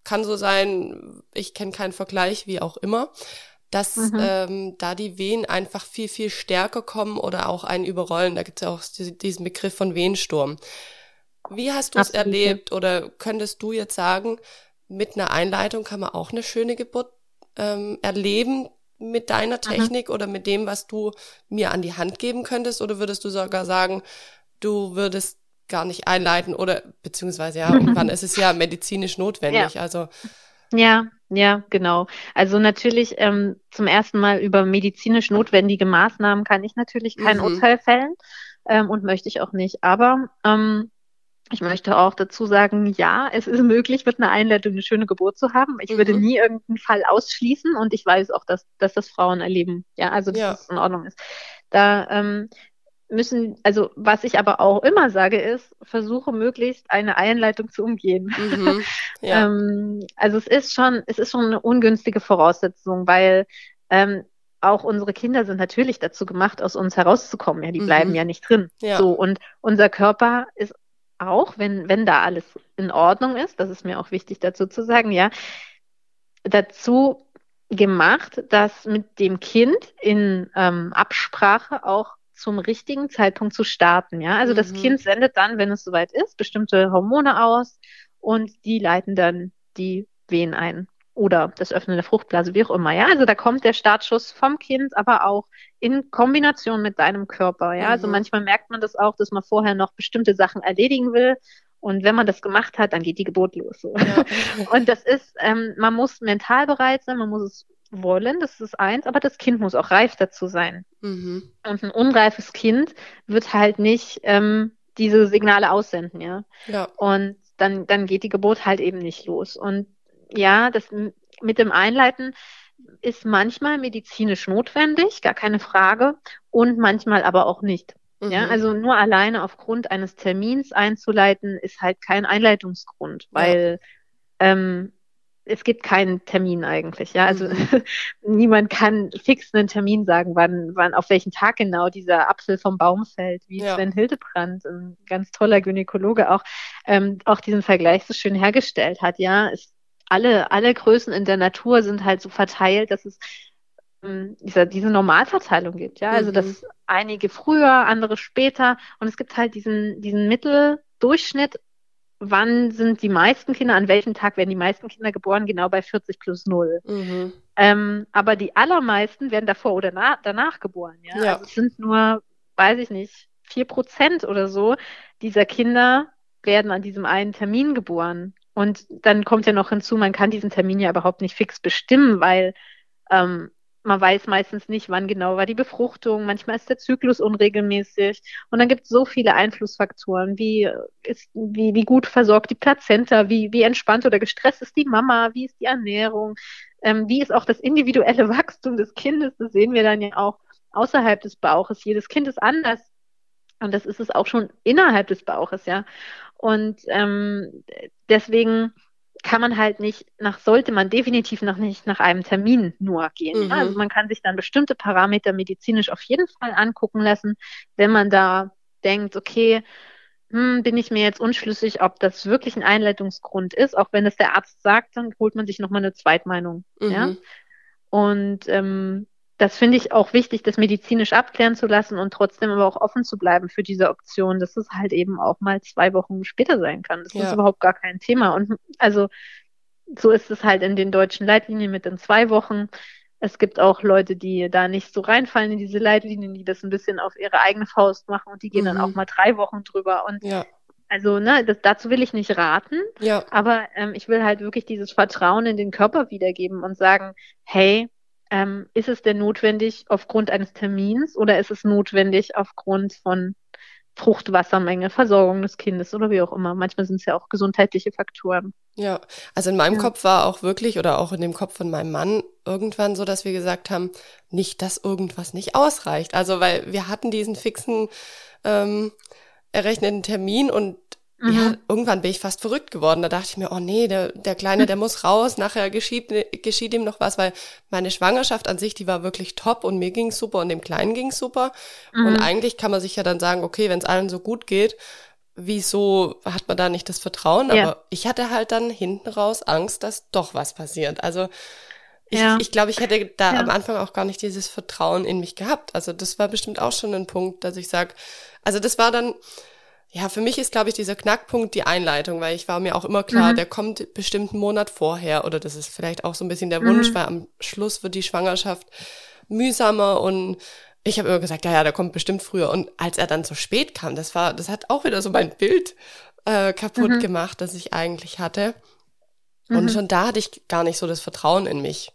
kann so sein, ich kenne keinen Vergleich, wie auch immer, dass mhm. ähm, da die Wehen einfach viel, viel stärker kommen oder auch einen überrollen. Da gibt es ja auch diesen Begriff von Wehensturm. Wie hast du es erlebt oder könntest du jetzt sagen, mit einer Einleitung kann man auch eine schöne Geburt ähm, erleben mit deiner mhm. Technik mhm. oder mit dem, was du mir an die Hand geben könntest? Oder würdest du sogar sagen, du würdest gar nicht einleiten oder beziehungsweise ja, irgendwann ist es ja medizinisch notwendig. Ja. Also ja, ja, genau. Also natürlich ähm, zum ersten Mal über medizinisch notwendige Maßnahmen kann ich natürlich kein mhm. Urteil fällen ähm, und möchte ich auch nicht. Aber ähm, ich möchte auch dazu sagen, ja, es ist möglich, mit einer Einleitung eine schöne Geburt zu haben. Ich mhm. würde nie irgendeinen Fall ausschließen und ich weiß auch, dass, dass das Frauen erleben. Ja, also dass ja. das in Ordnung ist. Da ähm, müssen, also was ich aber auch immer sage, ist, versuche möglichst eine Einleitung zu umgehen. Mhm, ja. ähm, also es ist schon, es ist schon eine ungünstige Voraussetzung, weil ähm, auch unsere Kinder sind natürlich dazu gemacht, aus uns herauszukommen. Ja, die mhm. bleiben ja nicht drin. Ja. So und unser Körper ist auch, wenn wenn da alles in Ordnung ist, das ist mir auch wichtig dazu zu sagen, ja, dazu gemacht, dass mit dem Kind in ähm, Absprache auch zum richtigen Zeitpunkt zu starten. Ja, also mhm. das Kind sendet dann, wenn es soweit ist, bestimmte Hormone aus und die leiten dann die Wehen ein oder das Öffnen der Fruchtblase, wie auch immer. Ja, also da kommt der Startschuss vom Kind, aber auch in Kombination mit deinem Körper. Ja, also mhm. also manchmal merkt man das auch, dass man vorher noch bestimmte Sachen erledigen will. Und wenn man das gemacht hat, dann geht die Geburt los. So. Ja. Und das ist, ähm, man muss mental bereit sein, man muss es wollen, das ist eins, aber das Kind muss auch reif dazu sein. Mhm. Und ein unreifes Kind wird halt nicht ähm, diese Signale aussenden, ja. ja. Und dann, dann geht die Geburt halt eben nicht los. Und ja, das mit dem Einleiten ist manchmal medizinisch notwendig, gar keine Frage, und manchmal aber auch nicht. Mhm. Ja, also nur alleine aufgrund eines Termins einzuleiten, ist halt kein Einleitungsgrund, weil ja. ähm, es gibt keinen Termin eigentlich, ja. Also mhm. niemand kann fix einen Termin sagen, wann, wann, auf welchen Tag genau dieser Apfel vom Baum fällt, wie ja. Sven Hildebrand, ein ganz toller Gynäkologe auch, ähm, auch diesen Vergleich so schön hergestellt hat, ja. Es, alle, alle Größen in der Natur sind halt so verteilt, dass es ähm, diese, diese Normalverteilung gibt, ja. Also mhm. dass einige früher, andere später und es gibt halt diesen, diesen Mitteldurchschnitt wann sind die meisten Kinder, an welchem Tag werden die meisten Kinder geboren, genau bei 40 plus 0. Mhm. Ähm, aber die allermeisten werden davor oder danach geboren. Ja? ja. Also es sind nur weiß ich nicht, vier Prozent oder so dieser Kinder werden an diesem einen Termin geboren. Und dann kommt ja noch hinzu, man kann diesen Termin ja überhaupt nicht fix bestimmen, weil ähm, man weiß meistens nicht, wann genau war die Befruchtung. Manchmal ist der Zyklus unregelmäßig. Und dann gibt es so viele Einflussfaktoren. Wie ist, wie, wie gut versorgt die Plazenta? Wie, wie entspannt oder gestresst ist die Mama? Wie ist die Ernährung? Ähm, wie ist auch das individuelle Wachstum des Kindes? Das sehen wir dann ja auch außerhalb des Bauches. Jedes Kind ist anders. Und das ist es auch schon innerhalb des Bauches, ja. Und ähm, deswegen kann man halt nicht nach, sollte man definitiv noch nicht nach einem Termin nur gehen. Mhm. Also man kann sich dann bestimmte Parameter medizinisch auf jeden Fall angucken lassen, wenn man da denkt, okay, hm, bin ich mir jetzt unschlüssig, ob das wirklich ein Einleitungsgrund ist. Auch wenn es der Arzt sagt, dann holt man sich nochmal eine Zweitmeinung. Mhm. Ja? Und ähm, das finde ich auch wichtig, das medizinisch abklären zu lassen und trotzdem aber auch offen zu bleiben für diese Option, dass es halt eben auch mal zwei Wochen später sein kann. Das ja. ist überhaupt gar kein Thema. Und also so ist es halt in den deutschen Leitlinien mit den zwei Wochen. Es gibt auch Leute, die da nicht so reinfallen in diese Leitlinien, die das ein bisschen auf ihre eigene Faust machen und die gehen mhm. dann auch mal drei Wochen drüber. Und ja. Also, ne, das, dazu will ich nicht raten, ja. aber ähm, ich will halt wirklich dieses Vertrauen in den Körper wiedergeben und sagen, hey, ähm, ist es denn notwendig aufgrund eines Termins oder ist es notwendig aufgrund von Fruchtwassermenge, Versorgung des Kindes oder wie auch immer. Manchmal sind es ja auch gesundheitliche Faktoren. Ja, also in meinem ja. Kopf war auch wirklich oder auch in dem Kopf von meinem Mann irgendwann so, dass wir gesagt haben, nicht, dass irgendwas nicht ausreicht. Also weil wir hatten diesen fixen ähm, errechneten Termin und Mhm. Ja, irgendwann bin ich fast verrückt geworden. Da dachte ich mir, oh nee, der, der Kleine, der muss raus, nachher geschieht, geschieht ihm noch was, weil meine Schwangerschaft an sich, die war wirklich top und mir ging's super und dem Kleinen ging's super. Mhm. Und eigentlich kann man sich ja dann sagen, okay, wenn es allen so gut geht, wieso hat man da nicht das Vertrauen? Ja. Aber ich hatte halt dann hinten raus Angst, dass doch was passiert. Also ich, ja. ich glaube, ich hätte da ja. am Anfang auch gar nicht dieses Vertrauen in mich gehabt. Also das war bestimmt auch schon ein Punkt, dass ich sage, also das war dann, ja, für mich ist, glaube ich, dieser Knackpunkt die Einleitung, weil ich war mir auch immer klar, mhm. der kommt bestimmt einen Monat vorher oder das ist vielleicht auch so ein bisschen der Wunsch, mhm. weil am Schluss wird die Schwangerschaft mühsamer und ich habe immer gesagt, ja, ja, der kommt bestimmt früher. Und als er dann so spät kam, das war, das hat auch wieder so mein Bild äh, kaputt mhm. gemacht, das ich eigentlich hatte. Und mhm. schon da hatte ich gar nicht so das Vertrauen in mich.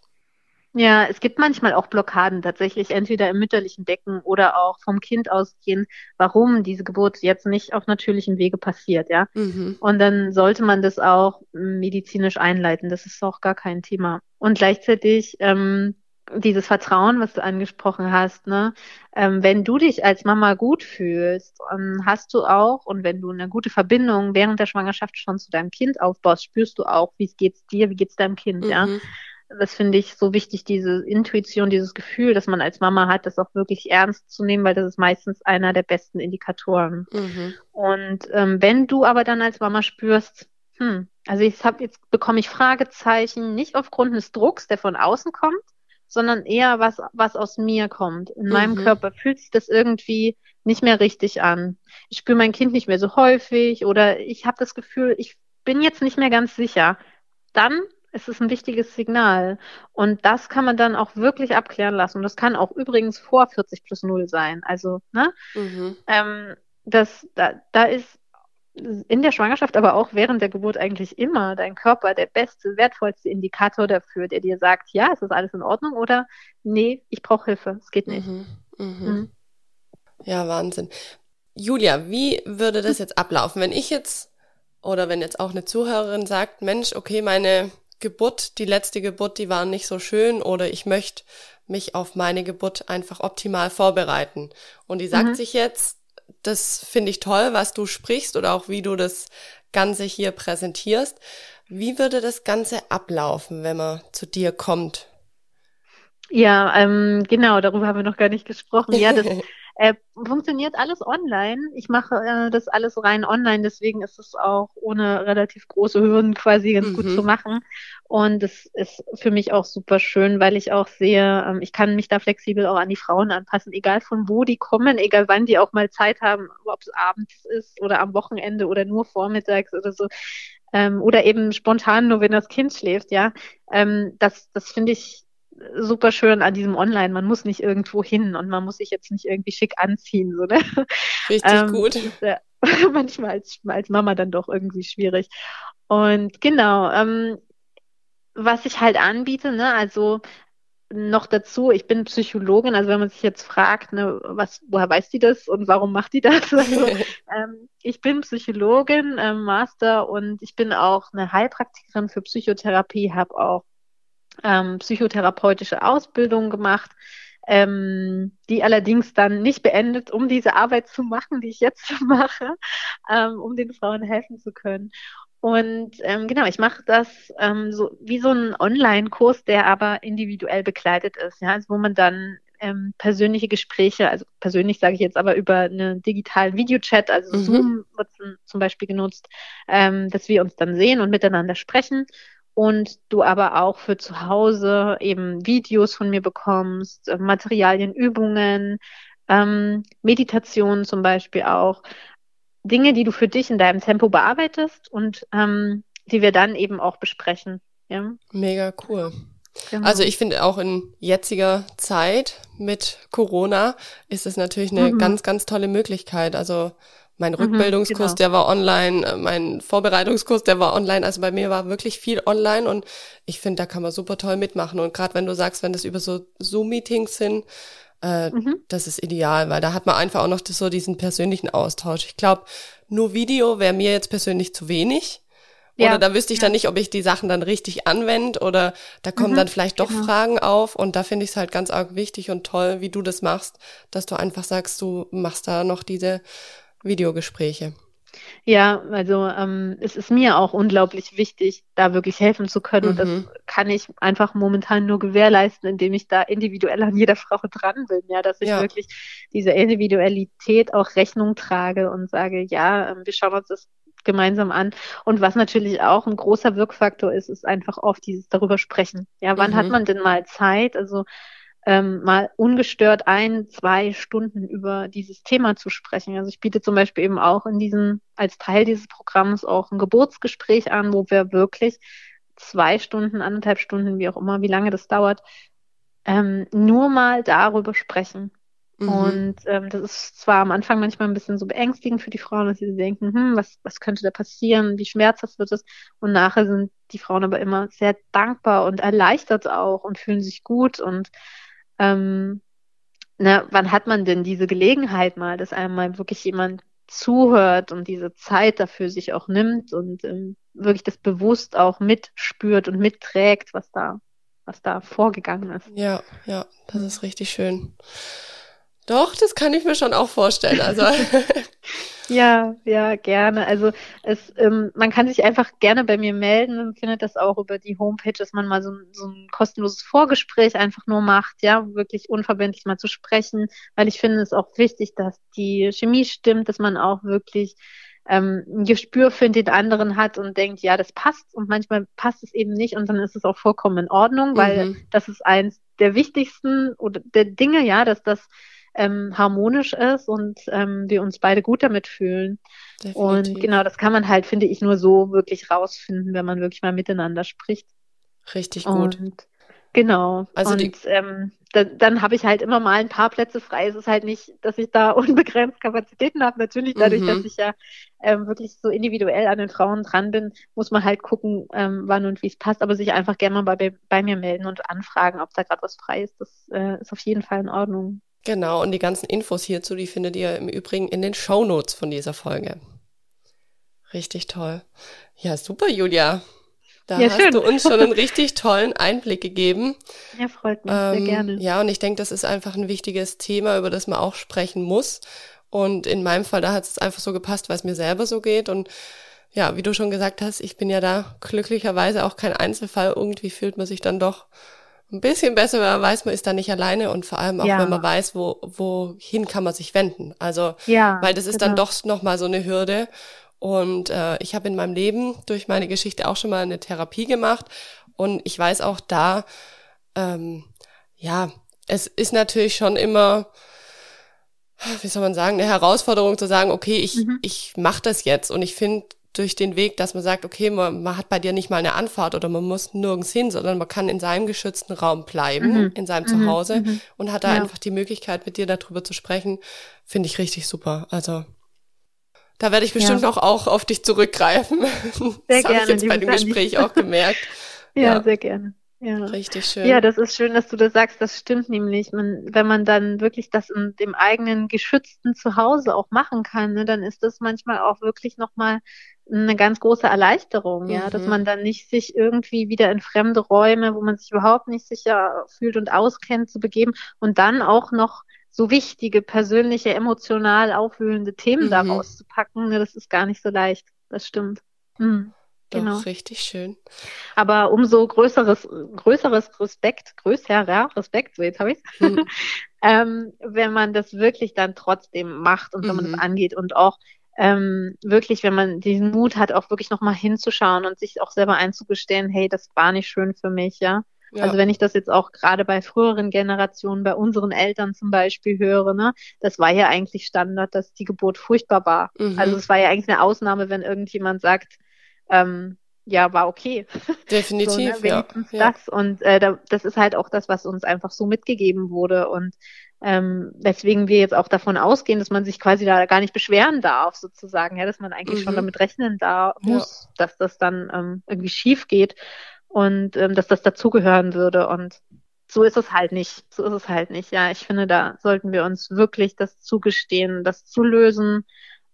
Ja, es gibt manchmal auch Blockaden tatsächlich, entweder im mütterlichen Becken oder auch vom Kind ausgehen, warum diese Geburt jetzt nicht auf natürlichem Wege passiert, ja. Mhm. Und dann sollte man das auch medizinisch einleiten. Das ist auch gar kein Thema. Und gleichzeitig ähm, dieses Vertrauen, was du angesprochen hast, ne, ähm, wenn du dich als Mama gut fühlst, ähm, hast du auch, und wenn du eine gute Verbindung während der Schwangerschaft schon zu deinem Kind aufbaust, spürst du auch, wie es geht's dir, wie geht's deinem Kind, mhm. ja das finde ich so wichtig, diese Intuition, dieses Gefühl, das man als Mama hat, das auch wirklich ernst zu nehmen, weil das ist meistens einer der besten Indikatoren. Mhm. Und ähm, wenn du aber dann als Mama spürst, hm, also ich habe jetzt bekomme ich Fragezeichen nicht aufgrund des Drucks, der von außen kommt, sondern eher was was aus mir kommt. In mhm. meinem Körper fühlt sich das irgendwie nicht mehr richtig an. Ich spüre mein Kind nicht mehr so häufig oder ich habe das Gefühl, ich bin jetzt nicht mehr ganz sicher. Dann es ist ein wichtiges Signal. Und das kann man dann auch wirklich abklären lassen. Und das kann auch übrigens vor 40 plus 0 sein. Also, ne? Mhm. Ähm, das, da, da ist in der Schwangerschaft, aber auch während der Geburt eigentlich immer dein Körper der beste, wertvollste Indikator dafür, der dir sagt, ja, es ist alles in Ordnung oder nee, ich brauche Hilfe, es geht nicht. Mhm. Mhm. Mhm. Ja, Wahnsinn. Julia, wie würde das jetzt ablaufen, wenn ich jetzt oder wenn jetzt auch eine Zuhörerin sagt, Mensch, okay, meine Geburt, die letzte Geburt, die war nicht so schön oder ich möchte mich auf meine Geburt einfach optimal vorbereiten. Und die sagt mhm. sich jetzt, das finde ich toll, was du sprichst oder auch wie du das Ganze hier präsentierst. Wie würde das Ganze ablaufen, wenn man zu dir kommt? Ja, ähm, genau, darüber haben wir noch gar nicht gesprochen. Ja, das Äh, funktioniert alles online. Ich mache äh, das alles rein online, deswegen ist es auch ohne relativ große Hürden quasi ganz mhm. gut zu mhm. machen. Und es ist für mich auch super schön, weil ich auch sehe, ähm, ich kann mich da flexibel auch an die Frauen anpassen, egal von wo die kommen, egal wann die auch mal Zeit haben, ob es abends ist oder am Wochenende oder nur vormittags oder so. Ähm, oder eben spontan nur, wenn das Kind schläft, ja. Ähm, das das finde ich super schön an diesem Online. Man muss nicht irgendwo hin und man muss sich jetzt nicht irgendwie schick anziehen. So, ne? Richtig ähm, gut. Ist, äh, manchmal als, als Mama dann doch irgendwie schwierig. Und genau, ähm, was ich halt anbiete, ne, also noch dazu, ich bin Psychologin, also wenn man sich jetzt fragt, ne, was, woher weiß die das und warum macht die das? Also, ähm, ich bin Psychologin, ähm, Master und ich bin auch eine Heilpraktikerin für Psychotherapie, habe auch ähm, psychotherapeutische Ausbildung gemacht, ähm, die allerdings dann nicht beendet, um diese Arbeit zu machen, die ich jetzt mache, ähm, um den Frauen helfen zu können. Und ähm, genau, ich mache das ähm, so wie so ein Online-Kurs, der aber individuell begleitet ist, ja, also wo man dann ähm, persönliche Gespräche, also persönlich sage ich jetzt aber über einen digitalen Videochat, also mhm. Zoom wird zum Beispiel genutzt, ähm, dass wir uns dann sehen und miteinander sprechen und du aber auch für zu Hause eben Videos von mir bekommst, äh, Materialien, Übungen, ähm, Meditationen zum Beispiel auch. Dinge, die du für dich in deinem Tempo bearbeitest und ähm, die wir dann eben auch besprechen. Ja? Mega cool. Genau. Also ich finde auch in jetziger Zeit mit Corona ist es natürlich eine mhm. ganz, ganz tolle Möglichkeit. Also mein mhm, Rückbildungskurs, mhm, genau. der war online, äh, mein Vorbereitungskurs, der war online. Also bei mir war wirklich viel online und ich finde, da kann man super toll mitmachen. Und gerade wenn du sagst, wenn das über so Zoom-Meetings sind, äh, mhm. das ist ideal, weil da hat man einfach auch noch das, so diesen persönlichen Austausch. Ich glaube, nur Video wäre mir jetzt persönlich zu wenig. Oder ja. da wüsste ich dann nicht, ob ich die Sachen dann richtig anwende oder da kommen mhm, dann vielleicht doch genau. Fragen auf und da finde ich es halt ganz arg wichtig und toll, wie du das machst, dass du einfach sagst, du machst da noch diese Videogespräche. Ja, also ähm, es ist mir auch unglaublich wichtig, da wirklich helfen zu können. Mhm. Und das mhm. kann ich einfach momentan nur gewährleisten, indem ich da individuell an jeder Frau dran bin. Ja, dass ich ja. wirklich diese Individualität auch Rechnung trage und sage, ja, ähm, wir schauen uns das gemeinsam an. Und was natürlich auch ein großer Wirkfaktor ist, ist einfach oft dieses darüber sprechen. Ja, wann mhm. hat man denn mal Zeit? Also ähm, mal ungestört ein, zwei Stunden über dieses Thema zu sprechen. Also ich biete zum Beispiel eben auch in diesem, als Teil dieses Programms auch ein Geburtsgespräch an, wo wir wirklich zwei Stunden, anderthalb Stunden, wie auch immer, wie lange das dauert, ähm, nur mal darüber sprechen. Mhm. Und ähm, das ist zwar am Anfang manchmal ein bisschen so beängstigend für die Frauen, dass sie denken, hm, was, was könnte da passieren, wie schmerzhaft wird es? Und nachher sind die Frauen aber immer sehr dankbar und erleichtert auch und fühlen sich gut und ähm, na, wann hat man denn diese Gelegenheit mal, dass einmal wirklich jemand zuhört und diese Zeit dafür sich auch nimmt und ähm, wirklich das bewusst auch mitspürt und mitträgt, was da, was da vorgegangen ist. Ja, ja, das ist richtig schön. Doch, das kann ich mir schon auch vorstellen. Also Ja, ja, gerne. Also es, ähm, man kann sich einfach gerne bei mir melden und findet das auch über die Homepage, dass man mal so, so ein kostenloses Vorgespräch einfach nur macht, ja, wirklich unverbindlich mal zu sprechen, weil ich finde es auch wichtig, dass die Chemie stimmt, dass man auch wirklich ähm, ein Gespür für den anderen hat und denkt, ja, das passt und manchmal passt es eben nicht und dann ist es auch vollkommen in Ordnung, weil mhm. das ist eins der wichtigsten oder der Dinge, ja, dass das ähm, harmonisch ist und ähm, wir uns beide gut damit fühlen. Definitiv. Und genau, das kann man halt, finde ich, nur so wirklich rausfinden, wenn man wirklich mal miteinander spricht. Richtig gut. Und, genau. Also und die ähm, da, dann habe ich halt immer mal ein paar Plätze frei. Es ist halt nicht, dass ich da unbegrenzt Kapazitäten habe. Natürlich dadurch, mhm. dass ich ja ähm, wirklich so individuell an den Frauen dran bin, muss man halt gucken, ähm, wann und wie es passt, aber sich einfach gerne mal bei, bei mir melden und anfragen, ob da gerade was frei ist. Das äh, ist auf jeden Fall in Ordnung. Genau, und die ganzen Infos hierzu, die findet ihr im Übrigen in den Show Notes von dieser Folge. Richtig toll. Ja, super, Julia. Da ja, hast schön. du uns schon einen richtig tollen Einblick gegeben. Ja, freut mich ähm, sehr gerne. Ja, und ich denke, das ist einfach ein wichtiges Thema, über das man auch sprechen muss. Und in meinem Fall, da hat es einfach so gepasst, weil es mir selber so geht. Und ja, wie du schon gesagt hast, ich bin ja da glücklicherweise auch kein Einzelfall. Irgendwie fühlt man sich dann doch ein bisschen besser, wenn man weiß, man ist da nicht alleine und vor allem auch, ja. wenn man weiß, wo, wohin kann man sich wenden. Also, ja, weil das ist genau. dann doch nochmal so eine Hürde. Und äh, ich habe in meinem Leben durch meine Geschichte auch schon mal eine Therapie gemacht. Und ich weiß auch da, ähm, ja, es ist natürlich schon immer, wie soll man sagen, eine Herausforderung zu sagen, okay, ich, mhm. ich mache das jetzt. Und ich finde durch den Weg, dass man sagt, okay, man, man hat bei dir nicht mal eine Anfahrt oder man muss nirgends hin, sondern man kann in seinem geschützten Raum bleiben, mhm. in seinem mhm. Zuhause mhm. und hat da ja. einfach die Möglichkeit, mit dir darüber zu sprechen, finde ich richtig super. Also da werde ich bestimmt ja. noch auch auf dich zurückgreifen. Sehr das gerne. habe ich jetzt bei dem Gespräch auch gemerkt. ja, ja, sehr gerne. Ja. Richtig schön. Ja, das ist schön, dass du das sagst. Das stimmt nämlich. Man, wenn man dann wirklich das in dem eigenen geschützten Zuhause auch machen kann, ne, dann ist das manchmal auch wirklich nochmal eine ganz große Erleichterung, ja, mhm. dass man dann nicht sich irgendwie wieder in fremde Räume, wo man sich überhaupt nicht sicher fühlt und auskennt, zu begeben und dann auch noch so wichtige, persönliche, emotional aufwühlende Themen mhm. daraus zu packen, ne, das ist gar nicht so leicht. Das stimmt. Mhm. Genau. Doch, richtig schön. Aber umso größeres, größeres Respekt, größerer Respekt, so jetzt habe ich mhm. ähm, wenn man das wirklich dann trotzdem macht und wenn man das mhm. angeht und auch ähm, wirklich, wenn man diesen Mut hat, auch wirklich nochmal hinzuschauen und sich auch selber einzugestehen, hey, das war nicht schön für mich, ja. ja. Also wenn ich das jetzt auch gerade bei früheren Generationen, bei unseren Eltern zum Beispiel höre, ne, das war ja eigentlich Standard, dass die Geburt furchtbar war. Mhm. Also es war ja eigentlich eine Ausnahme, wenn irgendjemand sagt, ähm, ja, war okay. Definitiv, so, ne? ja. das. Und äh, da, das ist halt auch das, was uns einfach so mitgegeben wurde. Und ähm, weswegen wir jetzt auch davon ausgehen, dass man sich quasi da gar nicht beschweren darf, sozusagen, ja, dass man eigentlich mhm. schon damit rechnen da muss, ja. dass das dann ähm, irgendwie schief geht und ähm, dass das dazugehören würde. Und so ist es halt nicht. So ist es halt nicht. Ja, ich finde, da sollten wir uns wirklich das zugestehen, das zu lösen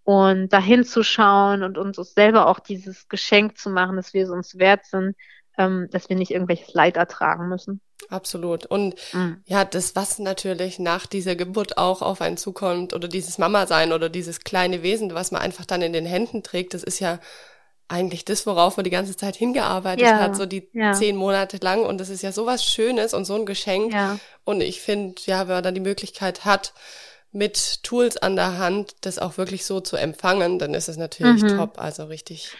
und dahin zu schauen und uns selber auch dieses Geschenk zu machen, dass wir es uns wert sind, ähm, dass wir nicht irgendwelches Leid ertragen müssen. Absolut. Und mhm. ja, das, was natürlich nach dieser Geburt auch auf einen zukommt oder dieses Mama-Sein oder dieses kleine Wesen, was man einfach dann in den Händen trägt, das ist ja eigentlich das, worauf man die ganze Zeit hingearbeitet ja, hat, so die ja. zehn Monate lang. Und das ist ja so was Schönes und so ein Geschenk. Ja. Und ich finde, ja, wenn man dann die Möglichkeit hat, mit Tools an der Hand, das auch wirklich so zu empfangen, dann ist es natürlich mhm. top, also richtig.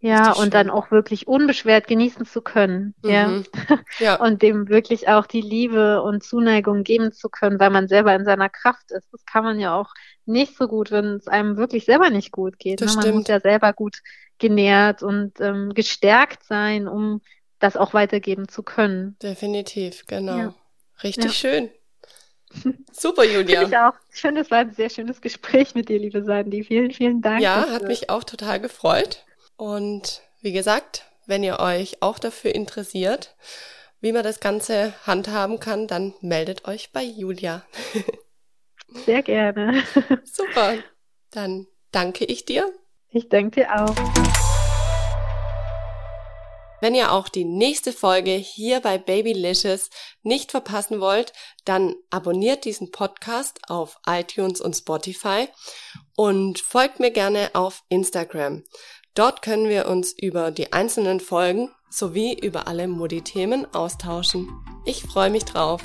Ja, und schön. dann auch wirklich unbeschwert genießen zu können. Mhm. Ja. ja. und dem wirklich auch die Liebe und Zuneigung geben zu können, weil man selber in seiner Kraft ist. Das kann man ja auch nicht so gut, wenn es einem wirklich selber nicht gut geht. Ne? Man stimmt. muss ja selber gut genährt und ähm, gestärkt sein, um das auch weitergeben zu können. Definitiv, genau. Ja. Richtig ja. schön. Super, Julia. Ich auch. Ich finde, es war ein sehr schönes Gespräch mit dir, liebe Sandy. Vielen, vielen Dank. Ja, hat mich auch total gefreut. Und wie gesagt, wenn ihr euch auch dafür interessiert, wie man das Ganze handhaben kann, dann meldet euch bei Julia. Sehr gerne. Super. Dann danke ich dir. Ich danke dir auch. Wenn ihr auch die nächste Folge hier bei Babylicious nicht verpassen wollt, dann abonniert diesen Podcast auf iTunes und Spotify und folgt mir gerne auf Instagram. Dort können wir uns über die einzelnen Folgen sowie über alle Modi-Themen austauschen. Ich freue mich drauf.